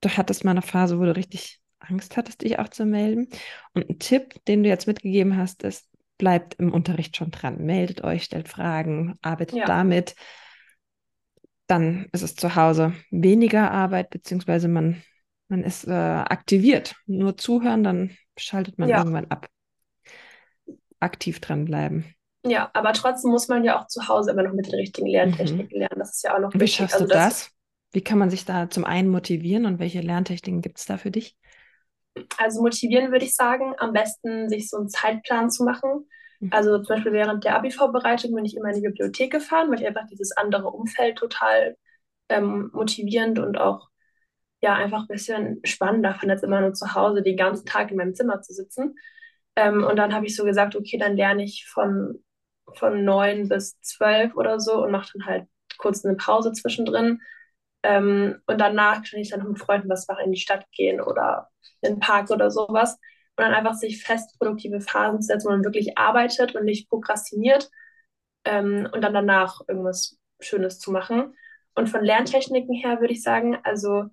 du hattest mal eine Phase, wo du richtig Angst hattest, dich auch zu melden. Und ein Tipp, den du jetzt mitgegeben hast, ist, bleibt im Unterricht schon dran. Meldet euch, stellt Fragen, arbeitet ja. damit. Dann ist es zu Hause weniger Arbeit, beziehungsweise man, man ist äh, aktiviert. Nur zuhören, dann schaltet man ja. irgendwann ab. Aktiv dranbleiben. Ja, aber trotzdem muss man ja auch zu Hause immer noch mit den richtigen Lerntechniken mhm. lernen. Das ist ja auch noch Wie wichtig. Wie schaffst also du das? Wie kann man sich da zum einen motivieren und welche Lerntechniken gibt es da für dich? Also motivieren würde ich sagen, am besten sich so einen Zeitplan zu machen. Mhm. Also zum Beispiel während der Abi-Vorbereitung bin ich immer in die Bibliothek gefahren, weil ich einfach dieses andere Umfeld total ähm, motivierend und auch ja einfach ein bisschen spannender fand, als immer nur zu Hause den ganzen Tag in meinem Zimmer zu sitzen. Ähm, und dann habe ich so gesagt, okay, dann lerne ich von von neun bis zwölf oder so und mache dann halt kurz eine Pause zwischendrin. Ähm, und danach kann ich dann mit Freunden was machen, in die Stadt gehen oder in den Park oder sowas. Und dann einfach sich fest produktive Phasen setzen, wo man wirklich arbeitet und nicht prokrastiniert. Ähm, und dann danach irgendwas Schönes zu machen. Und von Lerntechniken her würde ich sagen, also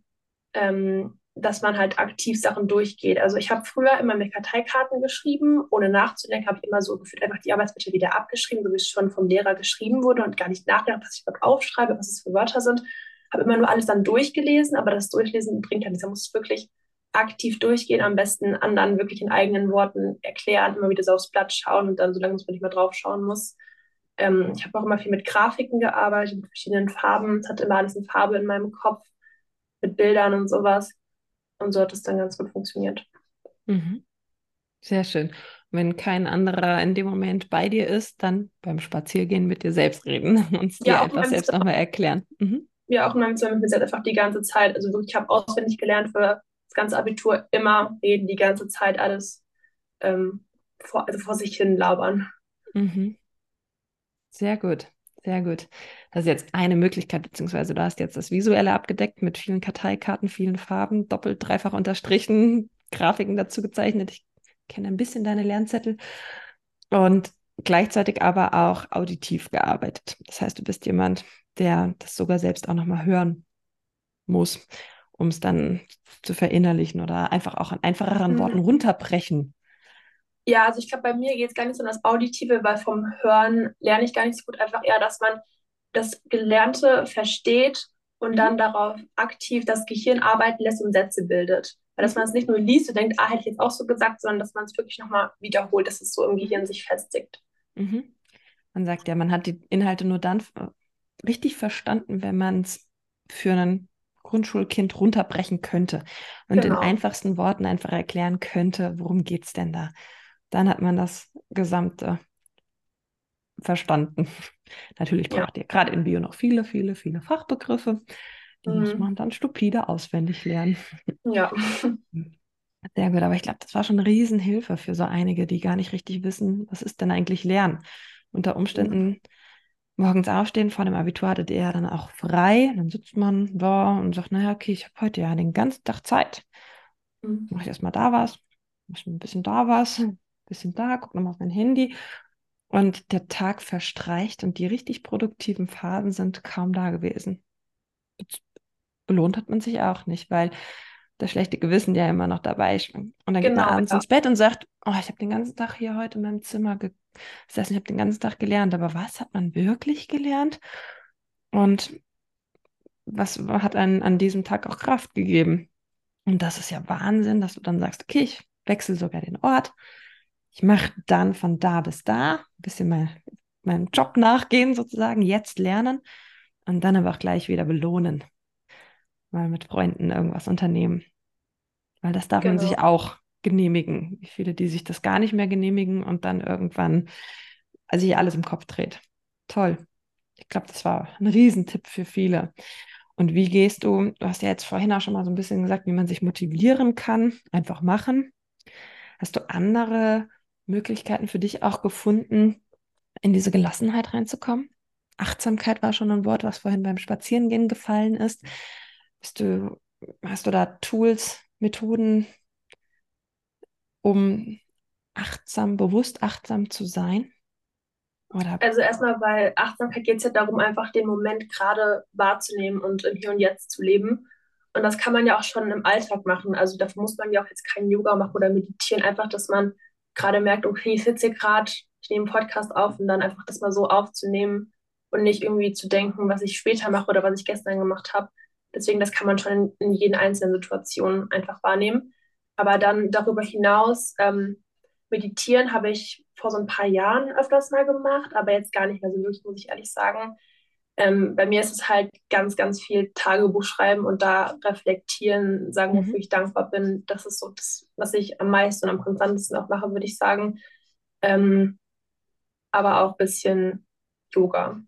ähm, dass man halt aktiv Sachen durchgeht. Also ich habe früher immer mit Karteikarten geschrieben, ohne nachzudenken, habe ich immer so gefühlt einfach die Arbeitsmittel wieder abgeschrieben, so wie es schon vom Lehrer geschrieben wurde und gar nicht nachgedacht, was ich überhaupt aufschreibe, was es für Wörter sind. Habe immer nur alles dann durchgelesen, aber das Durchlesen bringt halt nichts. Da muss es wirklich aktiv durchgehen, am besten anderen wirklich in eigenen Worten erklären, immer wieder so aufs Blatt schauen und dann so lange, bis man nicht mehr drauf schauen muss. Ähm, ich habe auch immer viel mit Grafiken gearbeitet, mit verschiedenen Farben. Es hatte immer alles in Farbe in meinem Kopf, mit Bildern und sowas. Und so hat es dann ganz gut funktioniert. Mhm. Sehr schön. Wenn kein anderer in dem Moment bei dir ist, dann beim Spaziergehen mit dir selbst reden und dir ja, einfach selbst nochmal erklären. Mhm. Ja, auch in meinem Zimmer mit mir einfach die ganze Zeit. Also wirklich, ich habe auswendig gelernt für das ganze Abitur immer reden, die ganze Zeit alles ähm, vor, also vor sich hin labern. Mhm. Sehr gut. Sehr gut. Das ist jetzt eine Möglichkeit, beziehungsweise du hast jetzt das Visuelle abgedeckt mit vielen Karteikarten, vielen Farben, doppelt, dreifach unterstrichen, Grafiken dazu gezeichnet. Ich kenne ein bisschen deine Lernzettel und gleichzeitig aber auch auditiv gearbeitet. Das heißt, du bist jemand, der das sogar selbst auch nochmal hören muss, um es dann zu verinnerlichen oder einfach auch in einfacheren mhm. Worten runterbrechen ja, also ich glaube, bei mir geht es gar nicht so um das Auditive, weil vom Hören lerne ich gar nicht so gut. Einfach eher, dass man das Gelernte versteht und mhm. dann darauf aktiv das Gehirn arbeiten lässt und Sätze bildet. Weil dass man es nicht nur liest und denkt, ah, hätte ich jetzt auch so gesagt, sondern dass man es wirklich nochmal wiederholt, dass es so im Gehirn sich festigt. Mhm. Man sagt ja, man hat die Inhalte nur dann richtig verstanden, wenn man es für ein Grundschulkind runterbrechen könnte und genau. in einfachsten Worten einfach erklären könnte, worum geht es denn da dann hat man das Gesamte verstanden. Natürlich braucht ja. ihr gerade in Bio noch viele, viele, viele Fachbegriffe. Die mhm. muss man dann stupide auswendig lernen. Ja. Sehr gut, aber ich glaube, das war schon eine Riesenhilfe für so einige, die gar nicht richtig wissen, was ist denn eigentlich Lernen. Unter Umständen mhm. morgens aufstehen, vor dem Abitur hattet ihr ja dann auch frei. Dann sitzt man da und sagt, naja, okay, ich habe heute ja den ganzen Tag Zeit. Mhm. Mache ich erstmal da was, mache ein bisschen da was, bisschen da, guck nochmal auf mein Handy. Und der Tag verstreicht und die richtig produktiven Phasen sind kaum da gewesen. Belohnt hat man sich auch nicht, weil das schlechte Gewissen ja immer noch dabei schwingt. Und dann genau, geht man genau, abends ja. ins Bett und sagt, oh, ich habe den ganzen Tag hier heute in meinem Zimmer heißt, ich habe den ganzen Tag gelernt, aber was hat man wirklich gelernt? Und was hat einen an diesem Tag auch Kraft gegeben? Und das ist ja Wahnsinn, dass du dann sagst, okay, ich wechsle sogar den Ort. Ich mache dann von da bis da ein bisschen mein, meinem Job nachgehen, sozusagen, jetzt lernen und dann aber auch gleich wieder belohnen. Mal mit Freunden irgendwas unternehmen. Weil das darf genau. man sich auch genehmigen. Wie viele, die sich das gar nicht mehr genehmigen und dann irgendwann also sich alles im Kopf dreht. Toll. Ich glaube, das war ein Riesentipp für viele. Und wie gehst du, du hast ja jetzt vorhin auch schon mal so ein bisschen gesagt, wie man sich motivieren kann, einfach machen. Hast du andere Möglichkeiten für dich auch gefunden, in diese Gelassenheit reinzukommen? Achtsamkeit war schon ein Wort, was vorhin beim Spazierengehen gefallen ist. Bist du, hast du da Tools, Methoden, um achtsam, bewusst achtsam zu sein? Oder? Also erstmal bei Achtsamkeit geht es ja darum, einfach den Moment gerade wahrzunehmen und im Hier und Jetzt zu leben. Und das kann man ja auch schon im Alltag machen. Also dafür muss man ja auch jetzt kein Yoga machen oder meditieren. Einfach, dass man gerade merkt, okay, ich sitze hier gerade, ich nehme einen Podcast auf und dann einfach das mal so aufzunehmen und nicht irgendwie zu denken, was ich später mache oder was ich gestern gemacht habe. Deswegen, das kann man schon in, in jeden einzelnen Situationen einfach wahrnehmen. Aber dann darüber hinaus, ähm, meditieren habe ich vor so ein paar Jahren öfters mal gemacht, aber jetzt gar nicht mehr so wirklich, muss ich ehrlich sagen. Ähm, bei mir ist es halt ganz, ganz viel Tagebuch schreiben und da reflektieren, sagen, wofür mhm. ich dankbar bin. Das ist so das, was ich am meisten und am konstantesten auch mache, würde ich sagen. Ähm, aber auch ein bisschen Yoga.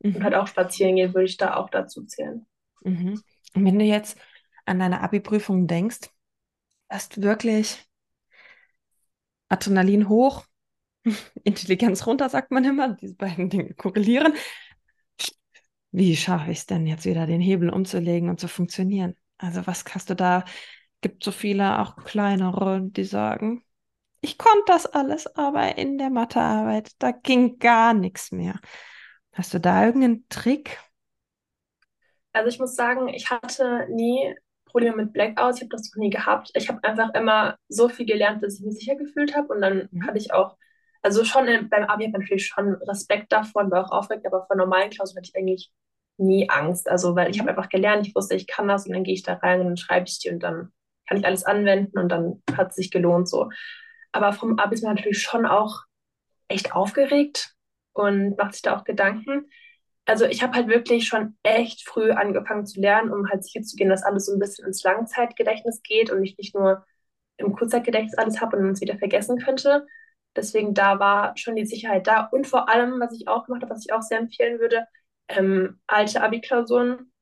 Mhm. Und halt auch spazieren gehen, würde ich da auch dazu zählen. Mhm. Und wenn du jetzt an deine Abi-Prüfung denkst, hast wirklich Adrenalin hoch, Intelligenz runter, sagt man immer. Diese beiden Dinge korrelieren. Wie schaffe ich es denn jetzt wieder, den Hebel umzulegen und zu funktionieren? Also was hast du da? Gibt so viele auch kleinere, die sagen, ich konnte das alles, aber in der Mathearbeit, da ging gar nichts mehr. Hast du da irgendeinen Trick? Also ich muss sagen, ich hatte nie Probleme mit Blackouts. Ich habe das noch nie gehabt. Ich habe einfach immer so viel gelernt, dass ich mich sicher gefühlt habe. Und dann mhm. hatte ich auch, also schon in, beim Abi habe ich natürlich schon Respekt davon, war auch aufgeregt, aber vor normalen Klausuren hatte ich eigentlich nie Angst. Also, weil ich habe mhm. einfach gelernt, ich wusste, ich kann das und dann gehe ich da rein und dann schreibe ich die und dann kann ich alles anwenden und dann hat es sich gelohnt so. Aber vom Abi ist man natürlich schon auch echt aufgeregt und macht sich da auch Gedanken also ich habe halt wirklich schon echt früh angefangen zu lernen, um halt sicher zu gehen, dass alles so ein bisschen ins Langzeitgedächtnis geht und ich nicht nur im Kurzzeitgedächtnis alles habe und es wieder vergessen könnte. Deswegen da war schon die Sicherheit da. Und vor allem, was ich auch gemacht habe, was ich auch sehr empfehlen würde, ähm, alte Abi-Klausuren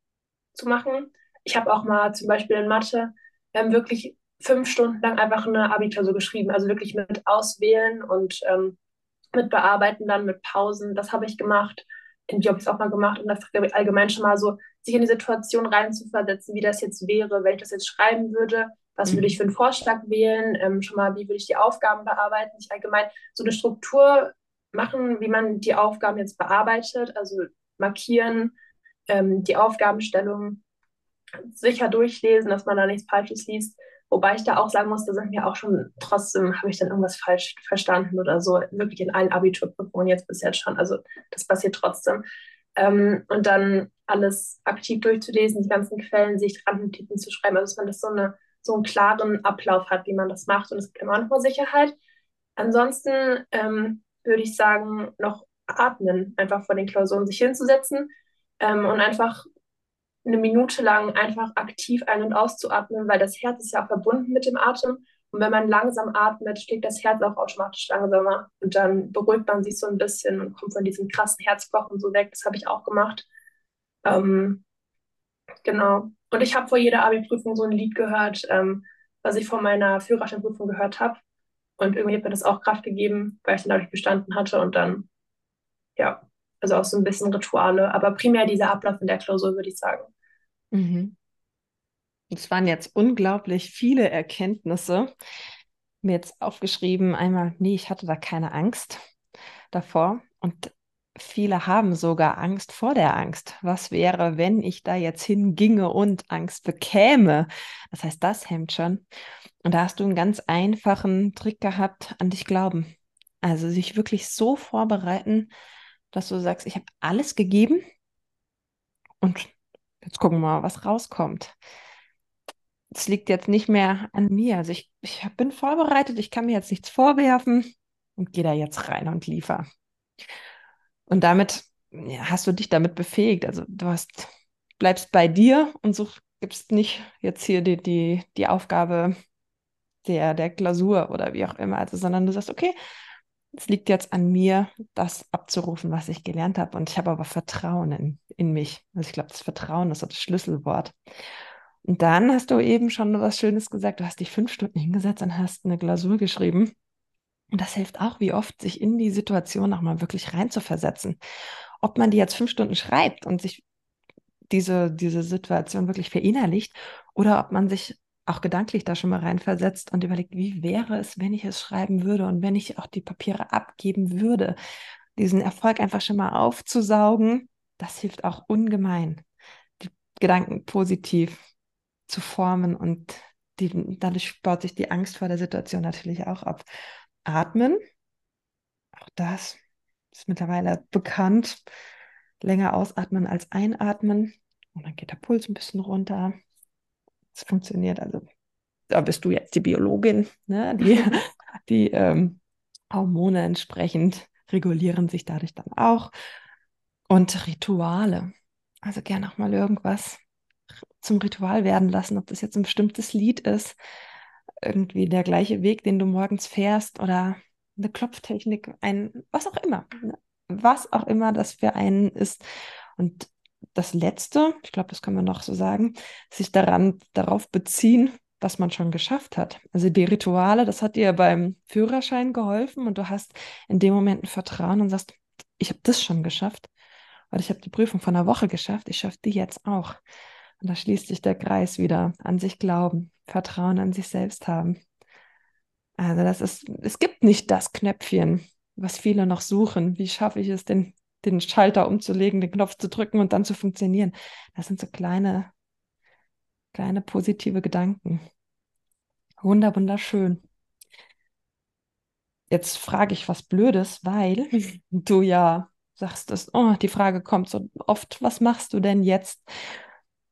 zu machen. Ich habe auch mal zum Beispiel in Mathe ähm, wirklich fünf Stunden lang einfach eine Abi-Klausur geschrieben. Also wirklich mit Auswählen und ähm, mit Bearbeiten, dann mit Pausen. Das habe ich gemacht in die habe ich es auch mal gemacht, um das allgemein schon mal so sich in die Situation reinzuversetzen, wie das jetzt wäre, wenn ich das jetzt schreiben würde, was mhm. würde ich für einen Vorschlag wählen, ähm, schon mal, wie würde ich die Aufgaben bearbeiten, sich allgemein so eine Struktur machen, wie man die Aufgaben jetzt bearbeitet, also markieren, ähm, die Aufgabenstellung sicher durchlesen, dass man da nichts Falsches liest Wobei ich da auch sagen muss, da sind mir auch schon trotzdem, habe ich dann irgendwas falsch verstanden oder so. Wirklich in allen Abiturprüfungen jetzt bis jetzt schon. Also das passiert trotzdem. Ähm, und dann alles aktiv durchzulesen, die ganzen Quellen, sich Randnotizen zu schreiben, also dass man das so, eine, so einen klaren Ablauf hat, wie man das macht. Und es gibt immer noch Sicherheit. Ansonsten ähm, würde ich sagen, noch atmen, einfach vor den Klausuren sich hinzusetzen ähm, und einfach eine Minute lang einfach aktiv ein- und auszuatmen, weil das Herz ist ja auch verbunden mit dem Atem. Und wenn man langsam atmet, schlägt das Herz auch automatisch langsamer. Und dann beruhigt man sich so ein bisschen und kommt von diesem krassen Herzpochen so weg. Das habe ich auch gemacht. Ähm, genau. Und ich habe vor jeder Abi-Prüfung so ein Lied gehört, ähm, was ich vor meiner Führerscheinprüfung gehört habe. Und irgendwie hat mir das auch Kraft gegeben, weil ich dann dadurch bestanden hatte. Und dann, ja, also auch so ein bisschen Rituale. Aber primär dieser Ablauf in der Klausur, würde ich sagen. Mhm. Es waren jetzt unglaublich viele Erkenntnisse. Mir jetzt aufgeschrieben, einmal, nee, ich hatte da keine Angst davor. Und viele haben sogar Angst vor der Angst. Was wäre, wenn ich da jetzt hinginge und Angst bekäme? Das heißt, das hemmt schon. Und da hast du einen ganz einfachen Trick gehabt, an dich glauben. Also sich wirklich so vorbereiten, dass du sagst, ich habe alles gegeben und jetzt gucken wir mal, was rauskommt. Es liegt jetzt nicht mehr an mir. Also ich, ich bin vorbereitet, ich kann mir jetzt nichts vorwerfen und gehe da jetzt rein und liefer. Und damit ja, hast du dich damit befähigt. Also du hast, bleibst bei dir und so gibst nicht jetzt hier die, die, die Aufgabe der, der Klausur oder wie auch immer, also, sondern du sagst, okay, es liegt jetzt an mir, das abzurufen, was ich gelernt habe. Und ich habe aber Vertrauen in, in mich. Also ich glaube, das Vertrauen ist das Schlüsselwort. Und dann hast du eben schon was Schönes gesagt. Du hast dich fünf Stunden hingesetzt und hast eine Glasur geschrieben. Und das hilft auch, wie oft, sich in die Situation auch mal wirklich reinzuversetzen. Ob man die jetzt fünf Stunden schreibt und sich diese, diese Situation wirklich verinnerlicht oder ob man sich auch gedanklich da schon mal reinversetzt und überlegt, wie wäre es, wenn ich es schreiben würde und wenn ich auch die Papiere abgeben würde. Diesen Erfolg einfach schon mal aufzusaugen, das hilft auch ungemein, die Gedanken positiv zu formen und die, dadurch baut sich die Angst vor der Situation natürlich auch ab. Atmen, auch das ist mittlerweile bekannt. Länger ausatmen als einatmen und dann geht der Puls ein bisschen runter es funktioniert. Also da bist du jetzt die Biologin, ne? die, die ähm, Hormone entsprechend regulieren sich dadurch dann auch. Und Rituale. Also gerne auch mal irgendwas zum Ritual werden lassen, ob das jetzt ein bestimmtes Lied ist, irgendwie der gleiche Weg, den du morgens fährst oder eine Klopftechnik, ein, was auch immer, ne? was auch immer das für einen ist. Und das Letzte, ich glaube, das können wir noch so sagen, sich daran, darauf beziehen, was man schon geschafft hat. Also die Rituale, das hat dir beim Führerschein geholfen und du hast in dem Moment ein Vertrauen und sagst, ich habe das schon geschafft. Oder ich habe die Prüfung von einer Woche geschafft, ich schaffe die jetzt auch. Und da schließt sich der Kreis wieder. An sich glauben, Vertrauen an sich selbst haben. Also das ist, es gibt nicht das Knöpfchen, was viele noch suchen. Wie schaffe ich es denn, den Schalter umzulegen, den Knopf zu drücken und dann zu funktionieren. Das sind so kleine, kleine positive Gedanken. Wunder, wunderschön. Jetzt frage ich was Blödes, weil du ja sagst, dass, oh, die Frage kommt so oft, was machst du denn jetzt?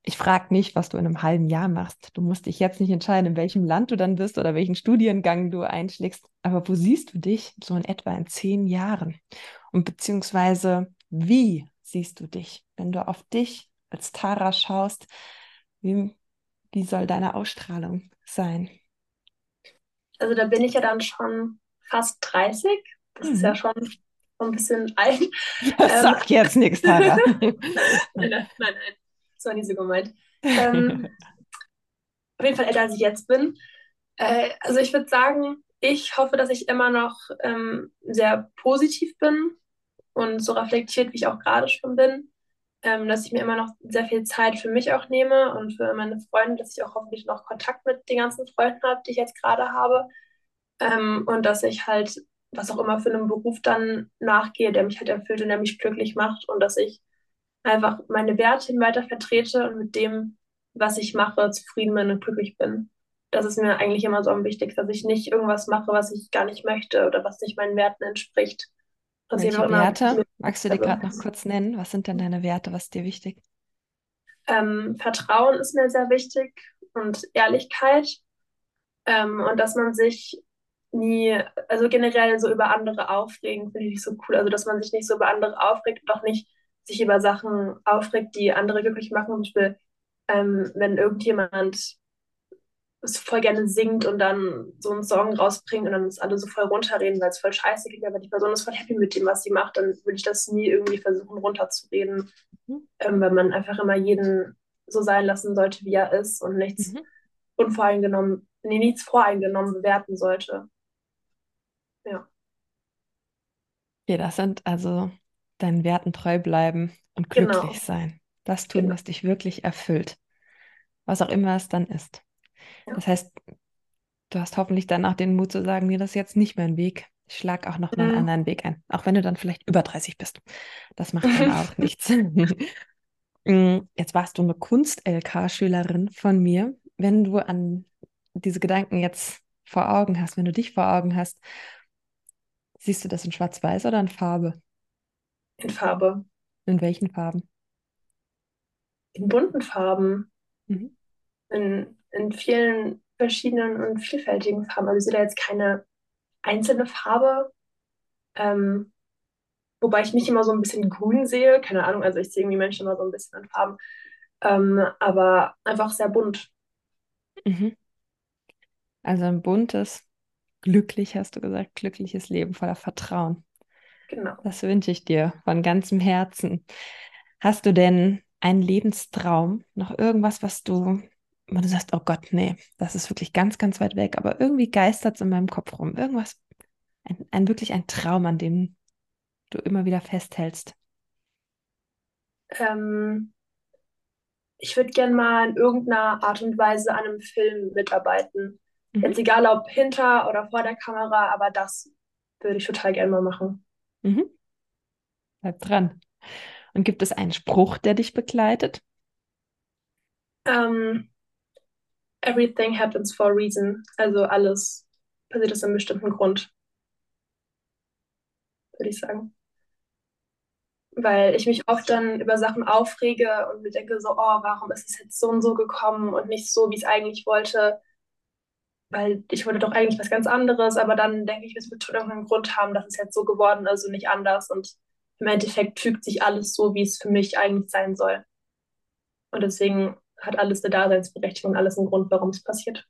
Ich frage nicht, was du in einem halben Jahr machst. Du musst dich jetzt nicht entscheiden, in welchem Land du dann bist oder welchen Studiengang du einschlägst. Aber wo siehst du dich so in etwa in zehn Jahren? Und beziehungsweise, wie siehst du dich, wenn du auf dich als Tara schaust? Wie, wie soll deine Ausstrahlung sein? Also da bin ich ja dann schon fast 30. Das mhm. ist ja mhm. schon ein bisschen alt. Das ähm, sagt jetzt nichts, Tara. nein, nein, nein, nein. Das war nie so gemeint. Ähm, auf jeden Fall älter, als ich jetzt bin. Äh, also ich würde sagen, ich hoffe, dass ich immer noch ähm, sehr positiv bin und so reflektiert, wie ich auch gerade schon bin, ähm, dass ich mir immer noch sehr viel Zeit für mich auch nehme und für meine Freunde, dass ich auch hoffentlich noch Kontakt mit den ganzen Freunden habe, die ich jetzt gerade habe. Ähm, und dass ich halt, was auch immer für einen Beruf dann nachgehe, der mich halt erfüllt und der mich glücklich macht und dass ich einfach meine Werte weiter vertrete und mit dem, was ich mache, zufrieden bin und glücklich bin. Das ist mir eigentlich immer so am wichtigsten, dass ich nicht irgendwas mache, was ich gar nicht möchte oder was nicht meinen Werten entspricht. Welche Werte? Magst du dir gerade noch kurz nennen? Was sind denn deine Werte? Was ist dir wichtig? Ähm, Vertrauen ist mir sehr wichtig und Ehrlichkeit. Ähm, und dass man sich nie, also generell so über andere aufregen, finde ich so cool. Also, dass man sich nicht so über andere aufregt und auch nicht sich über Sachen aufregt, die andere glücklich machen. Zum Beispiel, ähm, wenn irgendjemand es voll gerne singt und dann so einen Song rausbringt und dann ist alle so voll runterreden, weil es voll scheiße geht, aber die Person ist voll happy mit dem, was sie macht, dann würde ich das nie irgendwie versuchen runterzureden, mhm. ähm, weil man einfach immer jeden so sein lassen sollte, wie er ist und nichts mhm. unvoreingenommen, nee, nichts voreingenommen bewerten sollte. Ja. Okay, das sind also deinen Werten treu bleiben und glücklich genau. sein. Das tun, genau. was dich wirklich erfüllt. Was auch immer es dann ist. Das heißt, du hast hoffentlich dann auch den Mut zu sagen, mir das ist jetzt nicht mein Weg. Ich schlage auch noch mal einen mhm. anderen Weg ein. Auch wenn du dann vielleicht über 30 bist. Das macht dann auch nichts. Mm, jetzt warst du eine Kunst-LK-Schülerin von mir. Wenn du an diese Gedanken jetzt vor Augen hast, wenn du dich vor Augen hast, Siehst du das in Schwarz-Weiß oder in Farbe? In Farbe. In welchen Farben? In bunten Farben. Mhm. In, in vielen verschiedenen und vielfältigen Farben. Also ich sehe da jetzt keine einzelne Farbe. Ähm, wobei ich mich immer so ein bisschen grün sehe. Keine Ahnung, also ich sehe irgendwie Menschen immer so ein bisschen in Farben. Ähm, aber einfach sehr bunt. Mhm. Also ein buntes, glücklich, hast du gesagt, glückliches Leben voller Vertrauen. Genau. Das wünsche ich dir von ganzem Herzen. Hast du denn einen Lebenstraum, noch irgendwas, was du, wo du sagst, oh Gott, nee, das ist wirklich ganz, ganz weit weg, aber irgendwie geistert es in meinem Kopf rum. Irgendwas, ein, ein wirklich ein Traum, an dem du immer wieder festhältst. Ähm, ich würde gerne mal in irgendeiner Art und Weise an einem Film mitarbeiten. Mhm. Jetzt egal ob hinter oder vor der Kamera, aber das würde ich total gerne mal machen. Mhm. Bleib dran. Und gibt es einen Spruch, der dich begleitet? Um, ähm, everything happens for a reason. Also alles passiert aus einem bestimmten Grund. Würde ich sagen. Weil ich mich oft dann über Sachen aufrege und mir denke so, oh, warum ist es jetzt so und so gekommen und nicht so, wie ich es eigentlich wollte weil ich wollte doch eigentlich was ganz anderes, aber dann denke ich, es wird schon irgendeinen Grund haben, dass es jetzt so geworden ist und nicht anders. Und im Endeffekt fügt sich alles so, wie es für mich eigentlich sein soll. Und deswegen hat alles eine Daseinsberechtigung, alles einen Grund, warum es passiert.